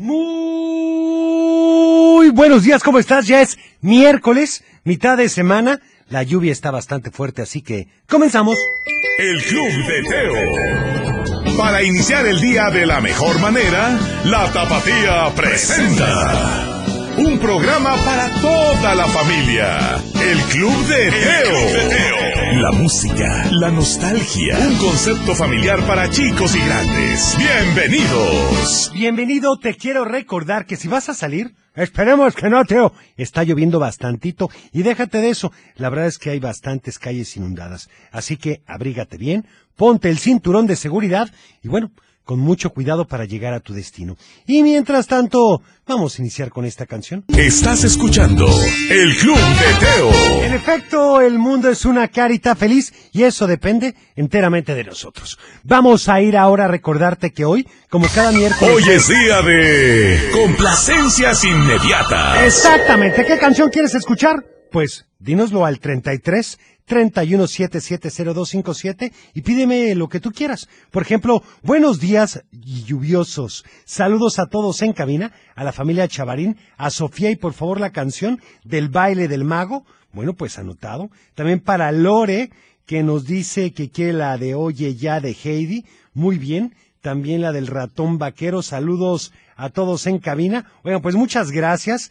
Muy buenos días, ¿cómo estás? Ya es miércoles, mitad de semana. La lluvia está bastante fuerte, así que comenzamos. El Club de Teo. Para iniciar el día de la mejor manera, la Tapatía presenta. Un programa para toda la familia. El Club de Teo. La música, la nostalgia. Un concepto familiar para chicos y grandes. Bienvenidos. Bienvenido, te quiero recordar que si vas a salir, esperemos que no, Teo. Está lloviendo bastantito y déjate de eso. La verdad es que hay bastantes calles inundadas. Así que abrígate bien, ponte el cinturón de seguridad y bueno, con mucho cuidado para llegar a tu destino. Y mientras tanto, vamos a iniciar con esta canción. Estás escuchando El Club de Teo. En efecto, el mundo es una carita feliz y eso depende enteramente de nosotros. Vamos a ir ahora a recordarte que hoy, como cada miércoles... Hoy es día de complacencias inmediatas. Exactamente. ¿Qué canción quieres escuchar? Pues dínoslo al 33 31770257 y pídeme lo que tú quieras. Por ejemplo, buenos días lluviosos. Saludos a todos en cabina, a la familia Chavarín, a Sofía y por favor la canción del baile del mago. Bueno, pues anotado. También para Lore, que nos dice que quiere la de Oye ya de Heidi. Muy bien. También la del ratón vaquero. Saludos a todos en cabina. Oigan, pues muchas gracias.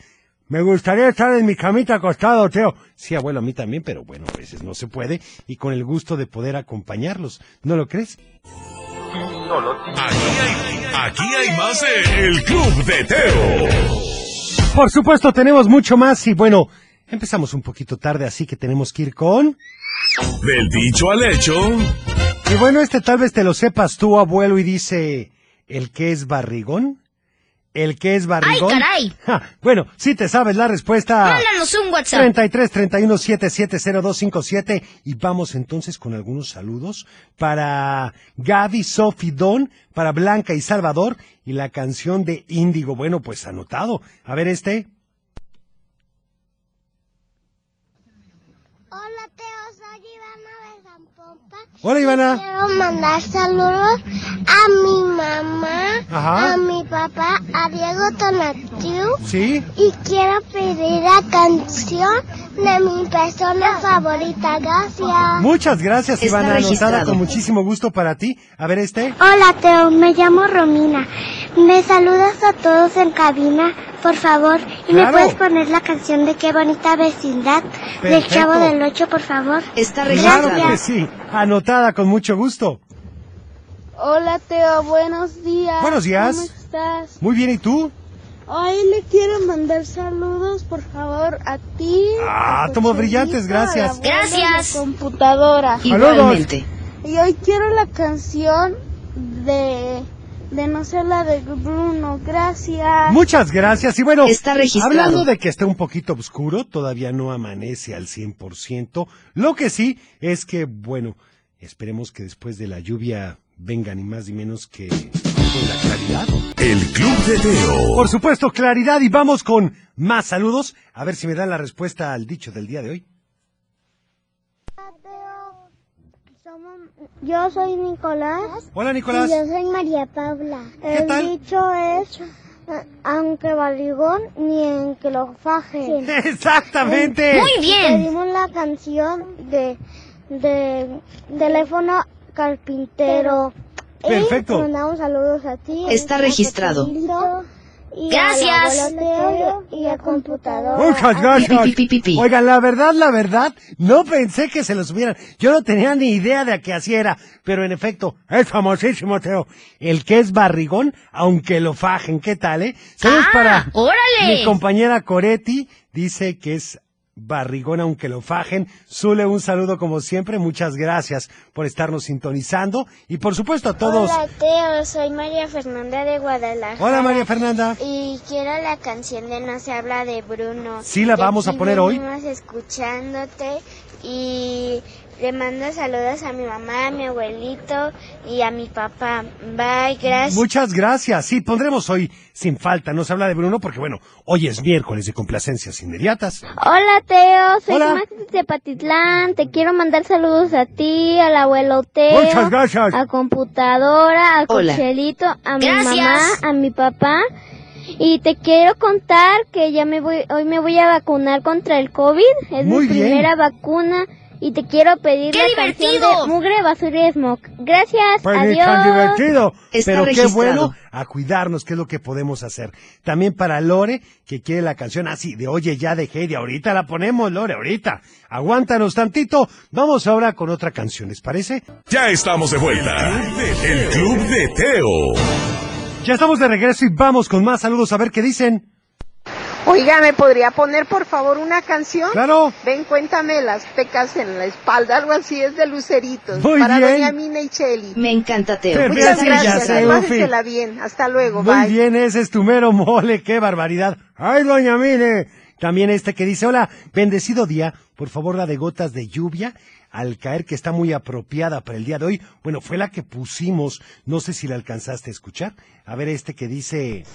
Me gustaría estar en mi camita acostado, Teo. Sí, abuelo, a mí también, pero bueno, a veces no se puede y con el gusto de poder acompañarlos. ¿No lo crees? Aquí hay, aquí hay más de El Club de Teo. Por supuesto, tenemos mucho más y bueno, empezamos un poquito tarde, así que tenemos que ir con... Del dicho al hecho. Y bueno, este tal vez te lo sepas tú, abuelo, y dice... ¿El que es barrigón? ¿El que es barrigón? ¡Ay, caray! Ja, bueno, si te sabes la respuesta... Mándanos un WhatsApp. 33 31 77 0257 y vamos entonces con algunos saludos para Gaby, Sophie, Don, para Blanca y Salvador y la canción de Índigo. Bueno, pues anotado. A ver este. Hola, Ivana. Quiero mandar saludos a mi mamá, Ajá. a mi papá, a Diego Tonatiu. ¿Sí? Y quiero pedir la canción de mi persona favorita. Gracias. Muchas gracias, Está Ivana. Anotada con muchísimo gusto para ti. A ver este. Hola Teo, me llamo Romina. Me saludas a todos en cabina, por favor. ¿Y Claro. me puedes poner la canción de Qué bonita vecindad del Perfecto. Chavo del Ocho, por favor? Está Claro registrado. que sí. Con mucho gusto. Hola Teo, buenos días. Buenos días. ¿Cómo estás? Muy bien, ¿y tú? Hoy le quiero mandar saludos, por favor, a ti. Ah, tomos brillantes, gracias. a la abuela Gracias. y a la computadora. Igualmente. Y hoy quiero la canción de de no ser la de Bruno. Gracias. Muchas gracias. Y bueno, Está registrado. hablando de que está un poquito oscuro, todavía no amanece al 100%. Lo que sí es que, bueno, esperemos que después de la lluvia venga ni más ni menos que con la claridad. El Club de Teo. Por supuesto, claridad. Y vamos con más saludos. A ver si me dan la respuesta al dicho del día de hoy. Yo soy Nicolás. Hola, Nicolás. Y yo soy María Paula. ¿Qué El tal? dicho es, eh, aunque barrigón, ni en que lo fajen. Exactamente. Muy bien. Pedimos la canción de, de teléfono carpintero. Perfecto. Y mandamos saludos a ti. Está a registrado. Y Gracias. y al computador. Muchas gracias. Pi, pi, pi, pi. Oigan, la verdad, la verdad, no pensé que se lo subieran. Yo no tenía ni idea de a qué así era. Pero en efecto, es famosísimo, Teo. El que es barrigón, aunque lo fajen. ¿Qué tal, eh? Saludos Ah, para órale. mi compañera Coretti. Dice que es barrigón, aunque lo fajen. Zule, un saludo como siempre. Muchas gracias por estarnos sintonizando. Y por supuesto a todos. Hola Teo, soy María Fernanda de Guadalajara. Hola, María Fernanda. Y quiero la canción de No se habla de Bruno. Sí, la vamos a poner hoy. venimos escuchándote y le mando saludos a mi mamá, a mi abuelito y a mi papá. Bye, gracias. Muchas gracias. Sí, pondremos hoy sin falta. Nos habla de Bruno porque, bueno, hoy es miércoles de complacencias inmediatas. Hola Teo, soy Hola. Maxi de Patitlán. Te quiero mandar saludos a ti, al abuelo Teo, Muchas gracias. a computadora, a. Cochelito, a mi Gracias. mamá, a mi papá. Y te quiero contar que ya me voy, hoy me voy a vacunar contra el COVID. Es Muy mi bien. primera vacuna. Y te quiero pedir ¡Qué la canción divertido! de Mugre, Basura y Smog. Gracias, Pues adiós. tan divertido. Está Pero qué bueno a cuidarnos, que es lo que podemos hacer. También para Lore, que quiere la canción así de Oye ya de Heidi. Ahorita la ponemos, Lore, ahorita. Aguántanos tantito. Vamos ahora con otra canción, ¿les parece? Ya estamos de vuelta. El Club de Teo. Ya estamos de regreso y vamos con más saludos a ver qué dicen. Oiga, ¿me podría poner por favor una canción? Claro. Ven, cuéntame las pecas en la espalda, algo así es de luceritos. Muy para bien. doña Mina y Cheli. Me encanta, Teo. Te Muchas gracias, sé, pásesela bien. Hasta luego, Muy bye. bien, ese es tu mero mole, qué barbaridad. Ay, doña Mine. También este que dice, hola, bendecido día, por favor la de gotas de lluvia al caer que está muy apropiada para el día de hoy. Bueno, fue la que pusimos, no sé si la alcanzaste a escuchar. A ver este que dice,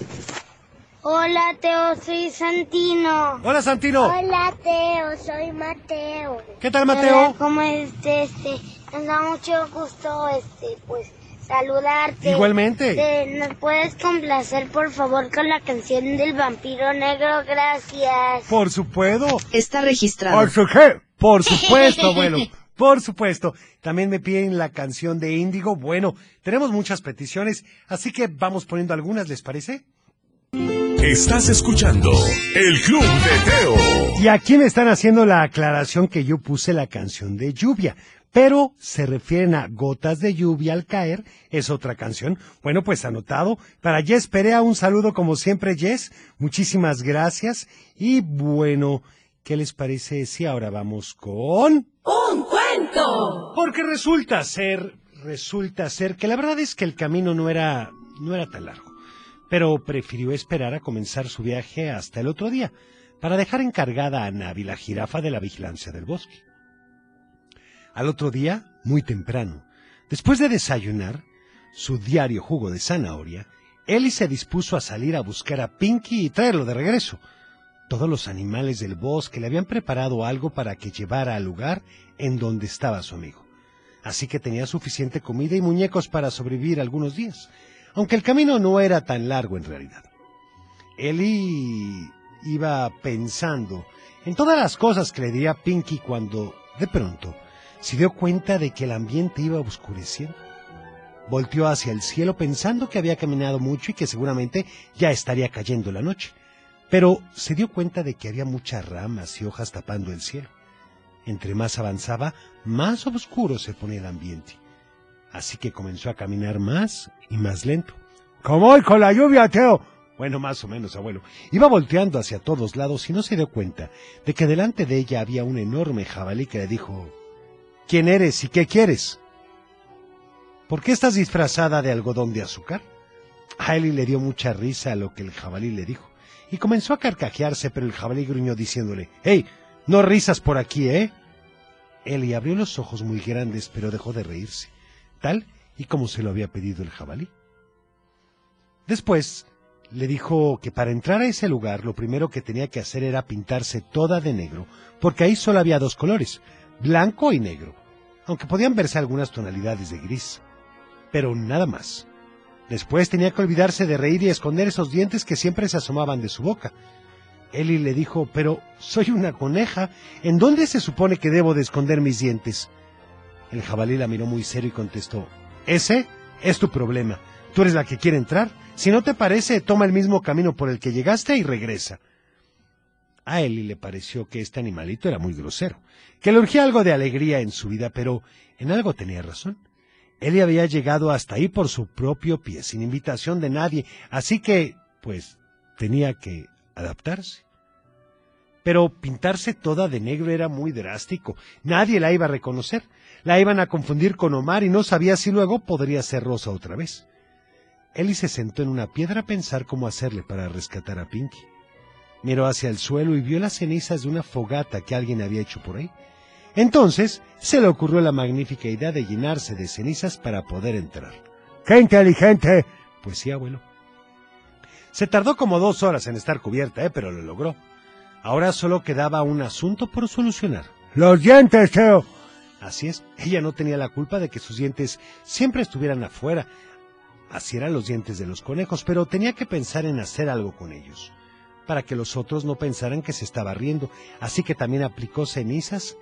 Hola, Teo, soy Santino. hola Santino. Hola, Teo, soy Mateo. ¿Qué tal Mateo? ¿Cómo es este? Nos da mucho gusto, este, pues, saludarte. Igualmente. Te- ¿Nos puedes complacer, por favor, con la canción del vampiro negro? Gracias. Por supuesto. Está registrado. Por su qué? Por supuesto, abuelo. Por supuesto. También me piden la canción de Índigo. Bueno, tenemos muchas peticiones, así que vamos poniendo algunas, ¿les parece? Estás escuchando El Club de Teo. Y aquí me están haciendo la aclaración que yo puse la canción de lluvia, pero se refieren a gotas de lluvia al caer, es otra canción. Bueno, pues anotado. Para Jess Perea, un saludo como siempre, Jess. Muchísimas gracias. Y bueno, ¿qué les parece si ahora vamos con... ¡Un cuento! Porque resulta ser, resulta ser que la verdad es que el camino no era, no era tan largo pero prefirió esperar a comenzar su viaje hasta el otro día, para dejar encargada a Navi la jirafa de la vigilancia del bosque. Al otro día, muy temprano, después de desayunar su diario jugo de zanahoria, Ellie se dispuso a salir a buscar a Pinky y traerlo de regreso. Todos los animales del bosque le habían preparado algo para que llevara al lugar en donde estaba su amigo. Así que tenía suficiente comida y muñecos para sobrevivir algunos días, aunque el camino no era tan largo en realidad. Ellie iba pensando en todas las cosas que le diría Pinky cuando, de pronto, se dio cuenta de que el ambiente iba oscureciendo. Volteó hacia el cielo pensando que había caminado mucho y que seguramente ya estaría cayendo la noche, pero se dio cuenta de que había muchas ramas y hojas tapando el cielo. Entre más avanzaba, más oscuro se ponía el ambiente. Así que comenzó a caminar más y más lento. ¿Cómo hoy con la lluvia, Teo? Bueno, más o menos, abuelo. Iba volteando hacia todos lados y no se dio cuenta de que delante de ella había un enorme jabalí que le dijo, ¿Quién eres y qué quieres? ¿Por qué estás disfrazada de algodón de azúcar? A Eli le dio mucha risa a lo que el jabalí le dijo y comenzó a carcajearse, pero el jabalí gruñó diciéndole, ¡Hey! No risas por aquí, ¿eh? Eli abrió los ojos muy grandes, pero dejó de reírse, tal y como se lo había pedido el jabalí. Después le dijo que para entrar a ese lugar lo primero que tenía que hacer era pintarse toda de negro, porque ahí solo había dos colores, blanco y negro, aunque podían verse algunas tonalidades de gris, pero nada más. Después tenía que olvidarse de reír y esconder esos dientes que siempre se asomaban de su boca. Eli le dijo, pero soy una coneja, ¿en dónde se supone que debo de esconder mis dientes? El jabalí la miró muy serio y contestó, ese es tu problema. Tú eres la que quiere entrar. Si no te parece, toma el mismo camino por el que llegaste y regresa. A Eli le pareció que este animalito era muy grosero, que le urgía algo de alegría en su vida, pero en algo tenía razón. Eli había llegado hasta ahí por su propio pie, sin invitación de nadie, así que, pues, tenía que adaptarse. Pero pintarse toda de negro era muy drástico. Nadie la iba a reconocer. La iban a confundir con Omar y no sabía si luego podría ser Rosa otra vez. Ellie se sentó en una piedra a pensar cómo hacerle para rescatar a Pinky. Miró hacia el suelo y vio las cenizas de una fogata que alguien había hecho por ahí. Entonces se le ocurrió la magnífica idea de llenarse de cenizas para poder entrar. ¡Qué inteligente! Pues sí, abuelo. Se tardó como dos horas en estar cubierta, ¿eh? pero lo logró. Ahora solo quedaba un asunto por solucionar. ¡Los dientes, Teo! Así es, ella no tenía la culpa de que sus dientes siempre estuvieran afuera. Así eran los dientes de los conejos, pero tenía que pensar en hacer algo con ellos, para que los otros no pensaran que se estaba riendo, así que también aplicó cenizas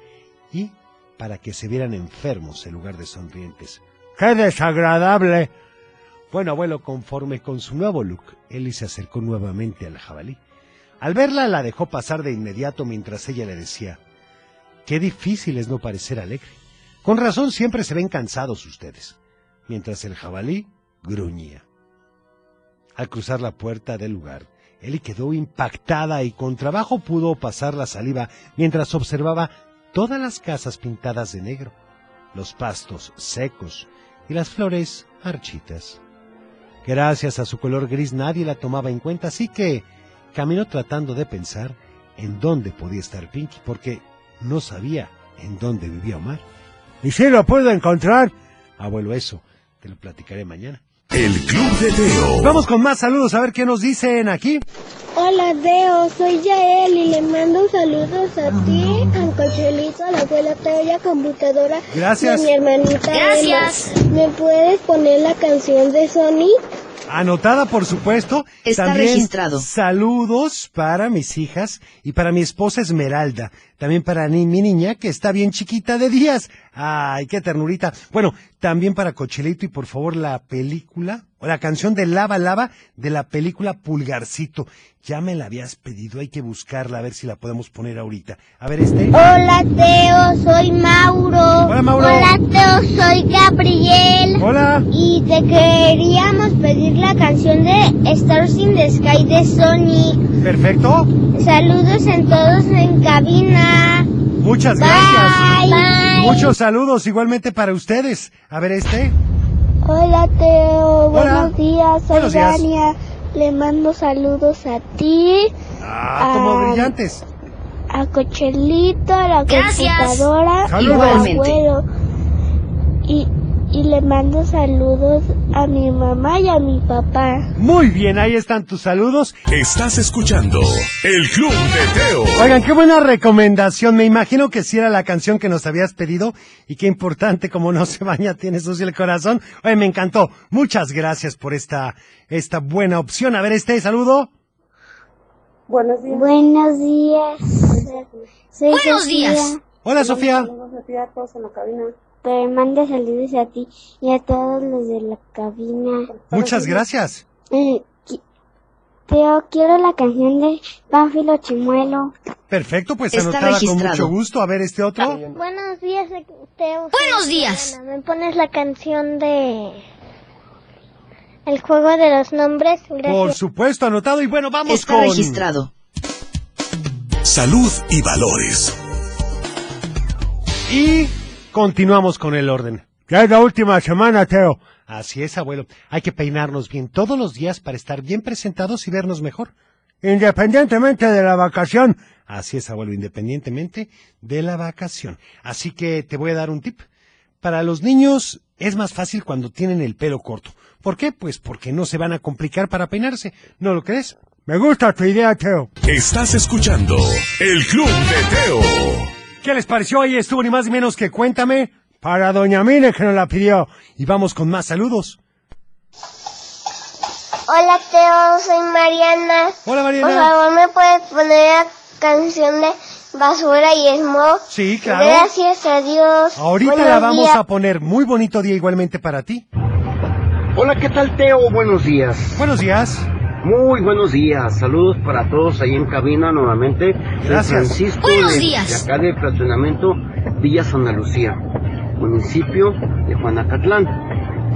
y para que se vieran enfermos en lugar de sonrientes. ¡Qué desagradable! Bueno, abuelo, conforme con su nuevo look, Eli se acercó nuevamente al jabalí. Al verla, la dejó pasar de inmediato mientras ella le decía, Qué difícil es no parecer alegre. Con razón siempre se ven cansados ustedes. Mientras el jabalí gruñía. Al cruzar la puerta del lugar, Eli quedó impactada y con trabajo pudo pasar la saliva mientras observaba todas las casas pintadas de negro, los pastos secos y las flores marchitas. Gracias a su color gris nadie la tomaba en cuenta, así que caminó tratando de pensar en dónde podía estar Pinky, porque no sabía en dónde vivía Omar. ¿Y si lo puedo encontrar? Abuelo, eso te lo platicaré mañana. El Club de Teo. Vamos con más saludos a ver qué nos dicen aquí. Hola Teo, soy Yael y le mando saludos a ti, a Cochelito, a la abuela Teo y a computadora Gracias. de mi hermanita Gracias. Emma. ¿Me puedes poner la canción de Sonic? Anotada, por supuesto. Está También registrado. Saludos para mis hijas y para mi esposa Esmeralda. También para ni- mi niña, que está bien chiquita de días. Ay, qué ternurita. Bueno, también para Cochelito y por favor la película, o la canción de Lava Lava de la película Pulgarcito. Ya me la habías pedido, hay que buscarla a ver si la podemos poner ahorita. A ver este. Hola Teo, soy Mauro. Hola, Mauro. Hola Teo, soy Gabriel. Hola. Y te queríamos pedir la canción de Stars in the Sky de Sonic. Perfecto. Saludos en todos en cabina. Muchas Bye. gracias. Bye. Muchos saludos igualmente para ustedes. A ver este. Hola Teo, buenos días, soy Buenos días. Dania. Le mando saludos a ti, Ah, como Ah. brillantes. a Cochelito, a la Gracias. computadora y Saludos. al Igualmente. abuelo. Y, y le mando saludos a mi mamá y a mi papá. Muy bien, ahí están tus saludos. Estás escuchando El Club de Teo. Oigan, qué buena recomendación. Me imagino que si era la canción que nos habías pedido y qué importante como no se baña tiene sucio el corazón. Oye, me encantó. Muchas gracias por esta, esta buena opción. A ver, este saludo. Buenos días. Buenos días. Soy Buenos Sofía. días. Hola, Sofía. Te mando saludos a ti y a todos los de la cabina. Muchas gracias. Eh, Teo, quiero la canción de Pánfilo Chimuelo. Perfecto, pues Está anotada con mucho gusto. A ver, este otro. Buenos días, Teo. Buenos días. ¿Me pones la canción de El juego de los nombres? Por Gracias. supuesto, anotado. Y bueno, vamos Está con... registrado. Salud y valores. Y continuamos con el orden. Ya es la última semana, Teo. Así es, abuelo. Hay que peinarnos bien todos los días para estar bien presentados y vernos mejor. Independientemente de la vacación. Así es, abuelo, independientemente de la vacación. Así que te voy a dar un tip. Para los niños es más fácil cuando tienen el pelo corto. ¿Por qué? Pues porque no se van a complicar para peinarse. ¿No lo crees? Me gusta tu idea, Teo. Estás escuchando El Club de Teo. ¿Qué les pareció? Ahí estuvo ni más ni menos que cuéntame para Doña Mine que nos la pidió. Y vamos con más saludos. Hola, Teo. Soy Mariana. Hola, Por Mariana. favor, ¿me puedes poner la canción de Basura y Smog? Sí, claro. Gracias a Dios. Ahorita Buenos la vamos días. a poner. Muy bonito día igualmente para ti. Hola, ¿qué tal Teo? Buenos días. Buenos días. Muy buenos días. Saludos para todos ahí en cabina nuevamente. Soy. Francisco Buenos de, días. de acá de Fraccionamiento Villa Santa Lucía, municipio de Juanacatlán.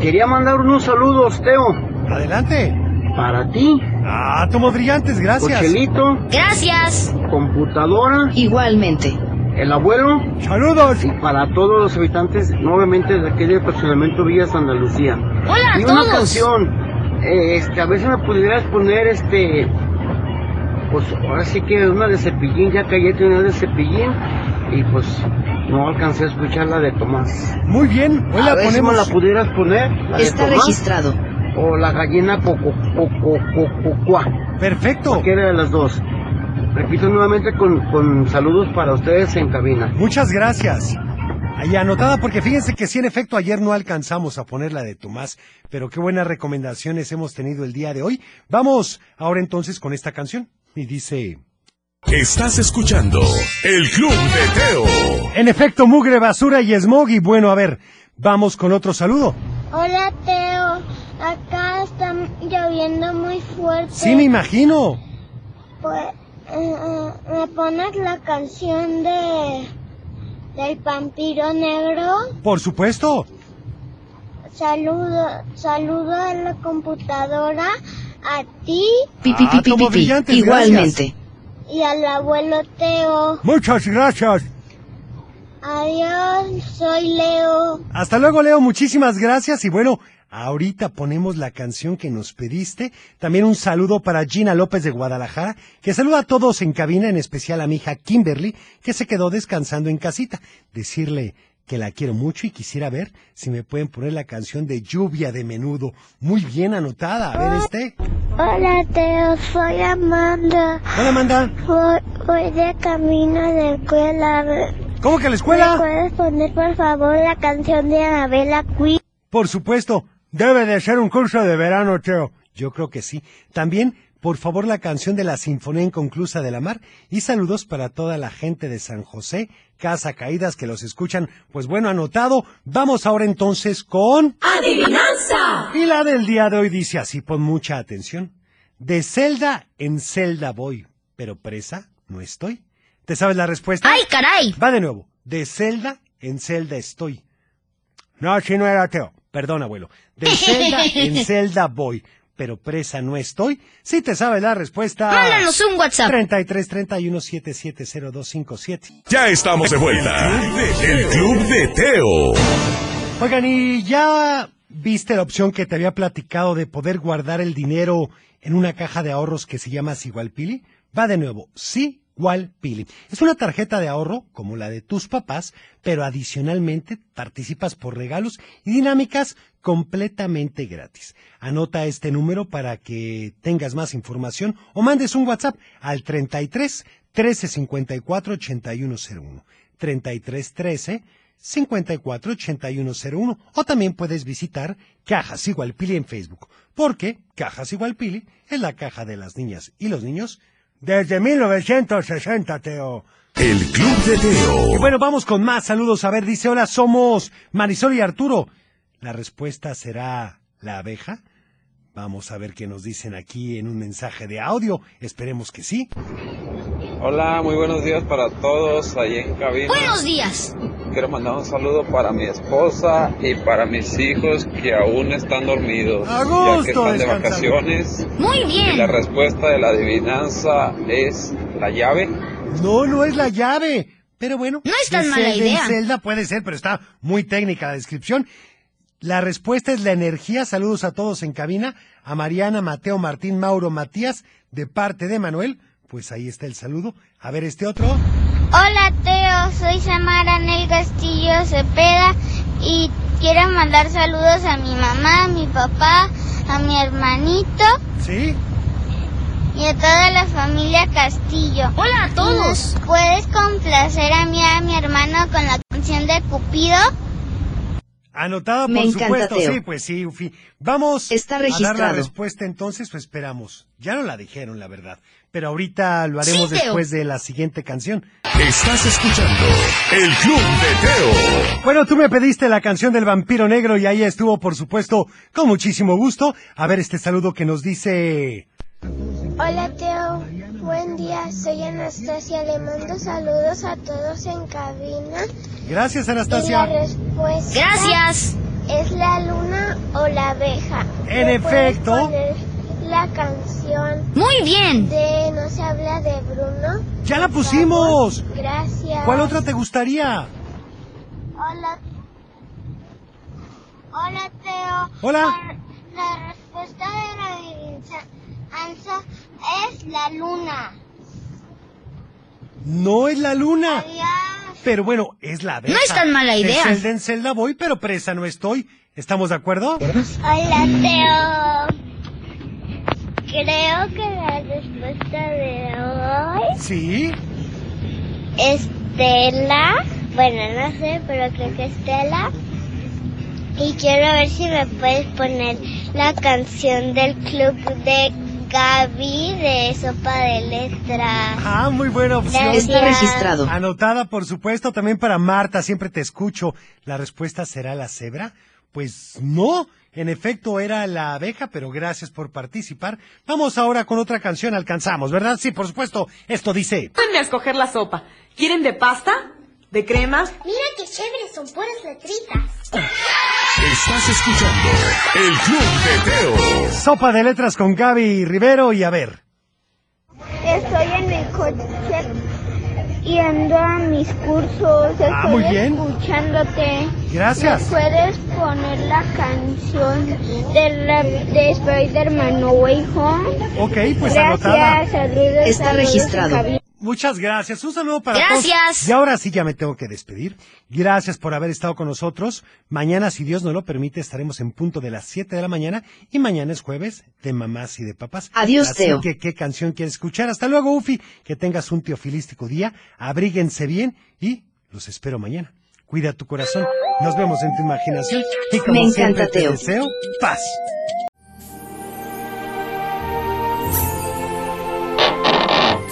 Quería mandar unos saludos, Teo, Adelante. para ti, Ah, tomo brillantes, gracias. Cochelito, Gracias. computadora, Igualmente. el abuelo Saludos. y para todos los habitantes nuevamente de aquí de Fraccionamiento Villa Santa Lucía. Hola y a una todos. canción, este, a veces me pudieras poner este, pues ahora sí que una de Cepillín, ya que ayer tenía una de Cepillín y pues no alcancé a escuchar la de Tomás. Muy bien. Hoy a la ver si me ponemos. la pudieras poner, la de Está Tomás, registrado. o la gallina coco, coco, coco, cuá, Perfecto. cualquiera de las dos. Repito nuevamente con, con saludos para ustedes en cabina. Muchas gracias. Ahí anotada porque fíjense que sí, en efecto, ayer no alcanzamos a poner la de Tomás, pero qué buenas recomendaciones hemos tenido el día de hoy. Vamos ahora entonces con esta canción. Y dice... Estás escuchando El Club de Teo. En efecto, mugre, basura y smog. Y bueno, a ver, vamos con otro saludo. Hola Teo, acá está lloviendo muy fuerte. Sí, me imagino. Pues, eh, eh, ¿Me pones la canción de del vampiro negro? Por supuesto. Saludo, saludo a la computadora, a ti Pi, pi, pi, Ah, pi, como pi, pi. brillantes, Igualmente. y al abuelo Teo. Muchas gracias. Adiós, soy Leo. Hasta luego, Leo. Muchísimas gracias. Y bueno, ahorita ponemos la canción que nos pediste. También un saludo para Gina López de Guadalajara, que saluda a todos en cabina, en especial a mi hija Kimberly, que se quedó descansando en casita. Decirle que la quiero mucho y quisiera ver si me pueden poner la canción de Lluvia de Menudo. Muy bien anotada. A ver, este. Hola Teo, soy Amanda. Hola, Amanda. Voy, voy de camino de escuela. ¿Me ¿Cómo que la escuela? puedes poner por favor la canción de Anabela Queen? Por supuesto. Debe de ser un curso de verano, Teo. Yo creo que sí. También, por favor, la canción de la Sinfonía Inconclusa de la Mar. Y saludos para toda la gente de San José, Casa Caídas, que los escuchan. Pues bueno, anotado. Vamos ahora entonces con... ¡Adivinanza! Y la del día de hoy dice así, pon mucha atención. De celda en celda voy, pero presa no estoy. ¿Te sabes la respuesta? ¡Ay, caray! Va de nuevo. De celda en celda estoy. No, si no era Teo. Perdón, abuelo. De celda en celda voy, pero presa no estoy. Si te sabes la respuesta. Mándanos un WhatsApp. 33 31 770257. Ya estamos de vuelta. El Club de Teo. Oigan, ¿y ya viste la opción que te había platicado de poder guardar el dinero en una caja de ahorros que se llama Sigualpili? Va de nuevo, sí. Pili. Es una tarjeta de ahorro como la de tus papás, pero adicionalmente participas por regalos y dinámicas completamente gratis. Anota este número para que tengas más información o mandes un WhatsApp al 33 13 54 8101. 33 13 54 8101 o también puedes visitar Cajas Igual Pili en Facebook, porque Cajas Igual Pili es la caja de las niñas y los niños desde 1960, Teo. El Club de Y Teo. bueno, vamos con más saludos. A ver, dice, hola, somos Marisol y Arturo. La respuesta será la abeja. Vamos a ver qué nos dicen aquí en un mensaje de audio. Esperemos que sí. Hola, muy buenos días para todos ahí en cabina. Buenos días. Quiero mandar un saludo para mi esposa y para mis hijos que aún están dormidos, A ya que gusto, están de vacaciones. Muy Y bien. la respuesta de la adivinanza es la llave. No, no es la llave. Pero bueno. No es tan mala idea. Zelda puede ser, pero está muy técnica la descripción. La respuesta es la energía. Saludos a todos en cabina. A Mariana, Mateo, Martín, Mauro, Matías, de parte de Manuel. Pues ahí está el saludo. A ver este otro. Hola Teo, soy Samara Nel Castillo Cepeda y quiero mandar saludos a mi mamá, a mi papá, a mi hermanito ¿Sí? y a toda la familia Castillo. Hola a todos. ¿Puedes complacer a mí, a mi hermano con la canción de Cupido? Anotada, Me por encanta, supuesto. Teo. Sí, pues sí, Ufi. Vamos Está a dar la registrado. respuesta entonces, pues esperamos. Ya no la dijeron, la verdad. Pero ahorita lo haremos Sí, después de la siguiente canción. Estás escuchando El Club de Teo. Bueno, tú me pediste la canción del vampiro negro y ahí estuvo, por supuesto, con muchísimo gusto. A ver este saludo que nos dice... Hola Teo, buen día, soy Anastasia, le mando saludos a todos en cabina. Gracias, Y la Anastasia. respuesta Gracias. es la luna o la abeja. En ¿Me puedes efecto. La canción Muy bien. de No se habla de Bruno. ¡Ya la pusimos! favor. Gracias. ¿Cuál otra te gustaría? Hola. Hola Teo. Hola. La respuesta de la adivinanza es la luna. No es la luna. Adiós. Pero bueno, es la abeja. No es tan mala idea. De Zelda en Zelda voy, pero presa no estoy. ¿Estamos de acuerdo? Hola Teo. Creo que la respuesta de hoy Sí. Estela. Bueno, no sé, pero creo que es Tela. Y quiero ver si me puedes poner la canción del club de Gaby de Sopa de Letras. Ah, muy buena opción. Está registrado. Anotada, por supuesto, también para Marta, siempre te escucho. ¿La respuesta será la cebra? Pues no, en efecto era la abeja, pero gracias por participar. Vamos ahora con otra canción, alcanzamos, ¿verdad? Sí, por supuesto, esto dice... Ayúdenme a escoger la sopa. ¿Quieren de pasta? ¿De crema? Mira qué chévere, son puras letritas. Estás escuchando el Club de Teo. Sopa de letras con Gaby Rivero y a ver. Estoy en mi coche yendo a mis cursos. Estoy Ah, muy bien. escuchándote. Gracias. ¿Me puedes poner la canción de, la, de Spider-Man No Way Home? Ok, pues anotada. Gracias, saludos. Está saludos, registrado. Muchas gracias. Un saludo para Gracias. todos. Y ahora sí ya me tengo que despedir. Gracias por haber estado con nosotros. Mañana, si Dios nos lo permite, estaremos en punto de las 7 de la mañana. Y mañana es jueves de mamás y de papás. Adiós, Así Teo. que, ¿qué canción quieres escuchar? Hasta luego, Ufi. Que tengas un teofilístico día. Abríguense bien y los espero mañana. Cuida tu corazón. Nos vemos en tu imaginación. Y como Me encanta, siempre, te Teo. deseo paz.